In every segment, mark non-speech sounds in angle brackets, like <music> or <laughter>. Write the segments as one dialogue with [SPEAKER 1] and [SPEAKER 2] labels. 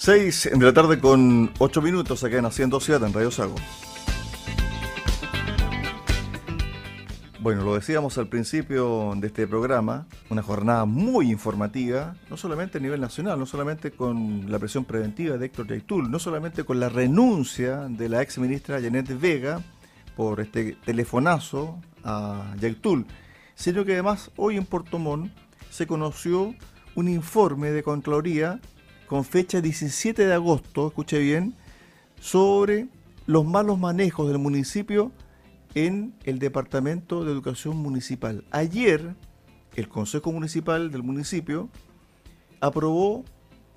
[SPEAKER 1] 6 de la tarde con 8 minutos acá en Haciendo Ciudad en Radio Sago. Bueno, lo decíamos al principio de este programa, una jornada muy informativa, no solamente a nivel nacional, no solamente con la presión preventiva de Héctor Yaitul, no solamente con la renuncia de la ex ministra Janet Vega por este telefonazo a Yaitul, sino que además hoy en Puerto se conoció un informe de Contraloría con fecha 17 de agosto, escuche bien, sobre los malos manejos del municipio en el Departamento de Educación Municipal. Ayer, el Consejo Municipal del municipio aprobó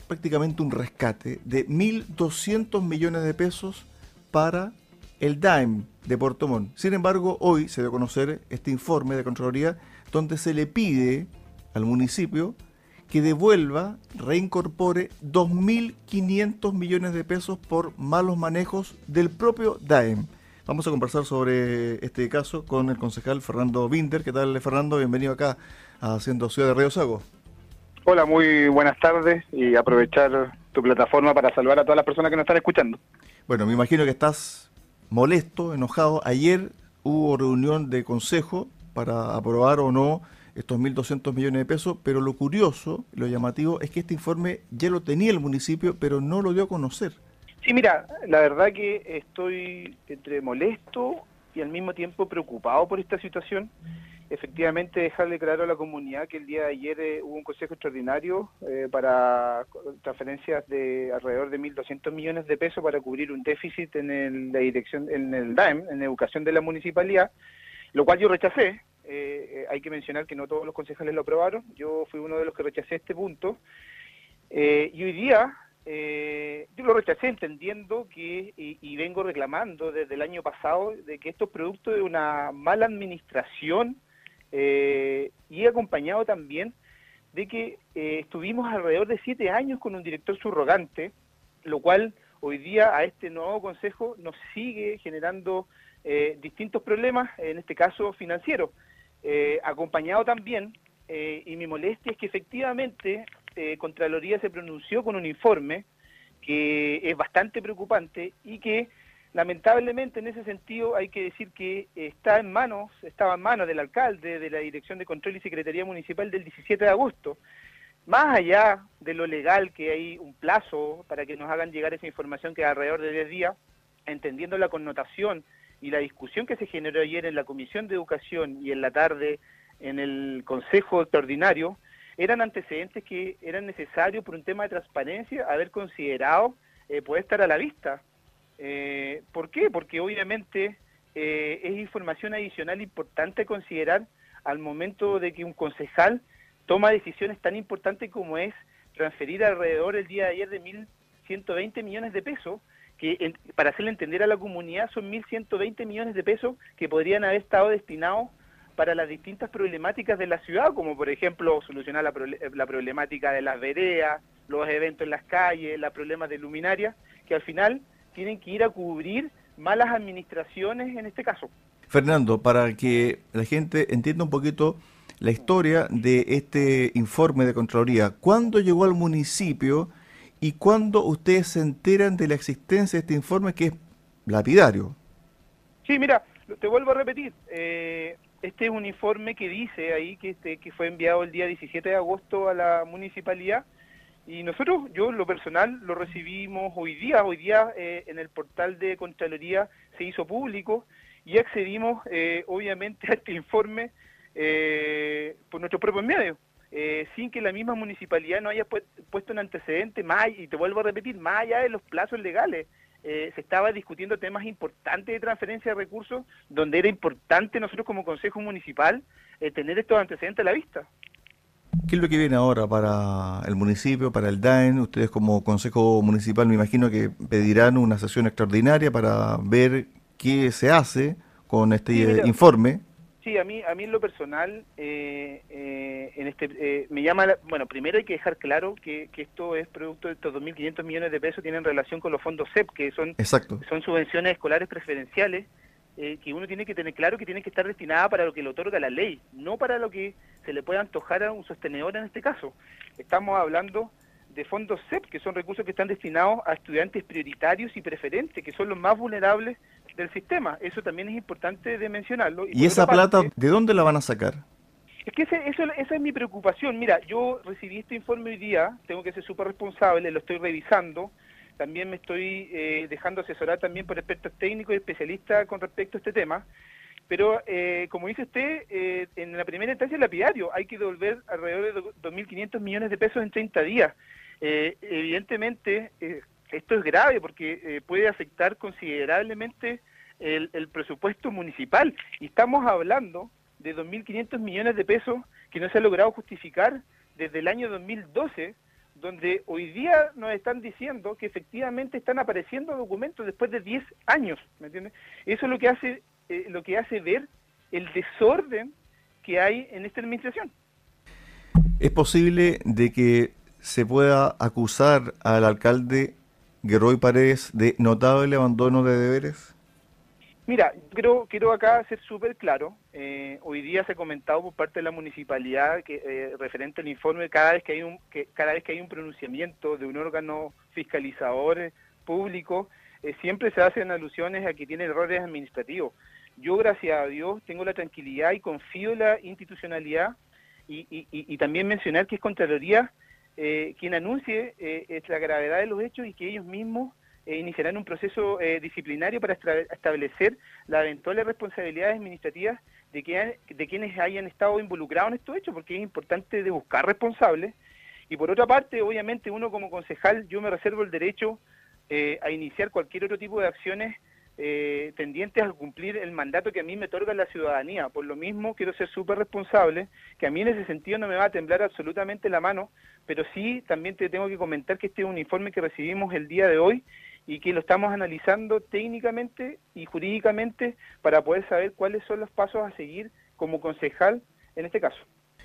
[SPEAKER 1] prácticamente un rescate de 1.200 millones de pesos para el DAEM de Puerto Montt. Sin embargo, hoy se dio a conocer este informe de Contraloría donde se le pide al municipio que devuelva, reincorpore 2.500 millones de pesos por malos manejos del propio DAEM. Vamos a conversar sobre este caso con el concejal Fernando Binder. ¿Qué tal, Fernando? Bienvenido acá a Haciendo Ciudad de Río Sago.
[SPEAKER 2] Hola, muy buenas tardes y aprovechar tu plataforma para saludar a todas las personas que nos están escuchando.
[SPEAKER 1] Bueno, me imagino que estás molesto, enojado. Ayer hubo reunión de consejo para aprobar o no estos 1.200 millones de pesos, pero lo curioso, lo llamativo, es que este informe ya lo tenía el municipio, pero no lo dio a conocer.
[SPEAKER 2] Sí, mira, la verdad que estoy entre molesto y al mismo tiempo preocupado por esta situación. Efectivamente, dejarle claro a la comunidad que el día de ayer eh, hubo un consejo extraordinario eh, para transferencias de alrededor de 1.200 millones de pesos para cubrir un déficit en la dirección, en el DAEM, en educación de la municipalidad, lo cual yo rechacé, eh, eh, hay que mencionar que no todos los concejales lo aprobaron, yo fui uno de los que rechacé este punto, eh, y hoy día yo lo rechacé entendiendo que, y, vengo reclamando desde el año pasado, de que esto es producto de una mala administración y acompañado también de que estuvimos alrededor de siete años con un director subrogante, lo cual hoy día a este nuevo consejo nos sigue generando distintos problemas, en este caso financieros. Eh, acompañado también, eh, y mi molestia es que efectivamente eh, Contraloría se pronunció con un informe que es bastante preocupante y que lamentablemente en ese sentido hay que decir que está en manos, estaba en manos del alcalde, de la Dirección de Control y Secretaría Municipal del 17 de agosto. Más allá de lo legal, que hay un plazo para que nos hagan llegar esa información que es alrededor de 10 días, entendiendo la connotación y la discusión que se generó ayer en la Comisión de Educación y en la tarde en el Consejo Extraordinario eran antecedentes que eran necesarios por un tema de transparencia haber considerado eh, puede estar a la vista. Eh, ¿Por qué? Porque obviamente eh, es información adicional importante considerar al momento de que un concejal toma decisiones tan importantes como es transferir alrededor el día de ayer de 1.120 millones de pesos que para hacerle entender a la comunidad son 1.120 millones de pesos que podrían haber estado destinados para las distintas problemáticas de la ciudad, como por ejemplo solucionar la, la problemática de las veredas, los eventos en las calles, los problemas de luminaria, que al final tienen que ir a cubrir malas administraciones en este caso.
[SPEAKER 1] Fernando, para que la gente entienda un poquito la historia de este informe de Contraloría, ¿cuándo llegó al municipio y cuándo ustedes se enteran de la existencia de este informe que es lapidario.
[SPEAKER 2] Sí, mira, te vuelvo a repetir. Eh, este es un informe que dice ahí que, este, que fue enviado el día 17 de agosto a la municipalidad y nosotros, yo lo personal, lo recibimos hoy día. Hoy día eh, en el portal de Contraloría se hizo público y accedimos eh, obviamente <laughs> a este informe por nuestros propios medios. Eh, sin que la misma municipalidad no haya puesto un antecedente más, y te vuelvo a repetir, más allá de los plazos legales. Eh, se estaba discutiendo temas importantes de transferencia de recursos, donde era importante nosotros como Consejo Municipal eh, tener estos antecedentes a la vista.
[SPEAKER 1] ¿Qué es lo que viene ahora para el municipio, para el DAEN? Ustedes como Consejo Municipal me imagino que pedirán una sesión extraordinaria para ver qué se hace con este informe.
[SPEAKER 2] Sí, a mí, a mí en lo personal, eh, eh, en este, eh, me llama, bueno, primero hay que dejar claro que, que esto es producto de estos 2.500 millones de pesos, tienen relación con los fondos CEP, que son, son subvenciones escolares preferenciales, que uno tiene que tener claro que tienen que estar destinadas para lo que le otorga la ley, no para lo que se le pueda antojar a un sostenedor en este caso. Estamos hablando de fondos CEP, que son recursos que están destinados a estudiantes prioritarios y preferentes, que son los más vulnerables del sistema. Eso también es importante de mencionarlo.
[SPEAKER 1] ¿Y, esa plata, de dónde la van a sacar?
[SPEAKER 2] Es que ese, eso, esa es mi preocupación. Mira, yo recibí este informe hoy día, tengo que ser súper responsable, lo estoy revisando. También me estoy eh, dejando asesorar también por expertos técnicos y especialistas con respecto a este tema. Pero, eh, como dice usted, eh, en la primera instancia el lapidario hay que devolver alrededor de 2.500 millones de pesos en 30 días. evidentemente, esto es grave porque puede afectar considerablemente el, el presupuesto municipal. Y estamos hablando de 2.500 millones de pesos que no se ha logrado justificar desde el año 2012, donde hoy día nos están diciendo que efectivamente están apareciendo documentos después de 10 años, ¿me entiendes? Eso es lo que hace eh, lo que hace ver el desorden que hay en esta administración.
[SPEAKER 1] ¿Es posible de que se pueda acusar al alcalde Guerrero Paredes de notable abandono de deberes?
[SPEAKER 2] Mira, quiero, quiero acá ser súper claro. Eh, hoy día se ha comentado por parte de la municipalidad que eh, referente al informe cada vez que hay un que cada vez que hay un pronunciamiento de un órgano fiscalizador público eh, siempre se hacen alusiones a que tiene errores administrativos. Yo gracias a Dios tengo la tranquilidad y confío en la institucionalidad y, y, y también mencionar que es Contraloría quien anuncie la gravedad de los hechos y que ellos mismos eh, iniciarán un proceso eh, disciplinario para establecer las eventuales responsabilidades administrativas de, que, quienes hayan estado involucrados en estos hechos, porque es importante de buscar responsables. Y por otra parte, obviamente uno como concejal, yo me reservo el derecho eh, a iniciar cualquier otro tipo de acciones eh, tendientes a cumplir el mandato que a mí me otorga la ciudadanía. Por lo mismo, quiero ser súper responsable, que a mí en ese sentido no me va a temblar absolutamente la mano, pero sí también te tengo que comentar que este es un informe que recibimos el día de hoy y que lo estamos analizando técnicamente y jurídicamente para poder saber cuáles son los pasos a seguir como concejal en este caso.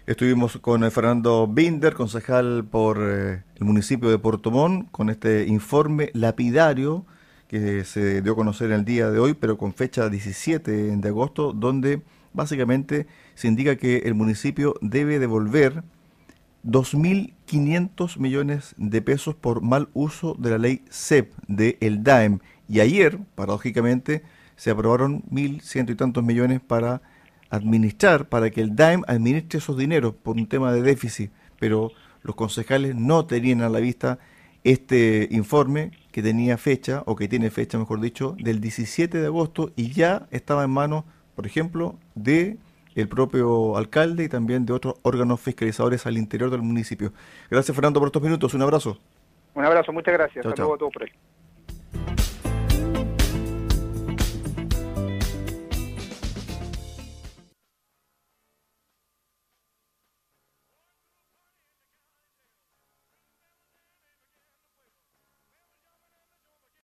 [SPEAKER 1] Estuvimos con Fernando Binder, concejal por eh, el municipio de Puerto Montt, con este informe lapidario que se dio a conocer el día de hoy, pero con fecha 17 de agosto, donde básicamente se indica que el municipio debe devolver 2.500 millones de pesos por mal uso de la ley CEP de el DAEM. Y ayer, paradójicamente, se aprobaron mil ciento y tantos millones para administrar, para que el DAEM administre esos dineros por un tema de déficit. Pero los concejales no tenían a la vista este informe que tenía fecha, o que tiene fecha, mejor dicho, del 17 de agosto y ya estaba en manos, por ejemplo, de el propio alcalde y también de otros órganos fiscalizadores al interior del municipio. Gracias, Fernando, por estos minutos. Un abrazo.
[SPEAKER 2] Un abrazo, muchas gracias. Hasta luego a todos por ahí.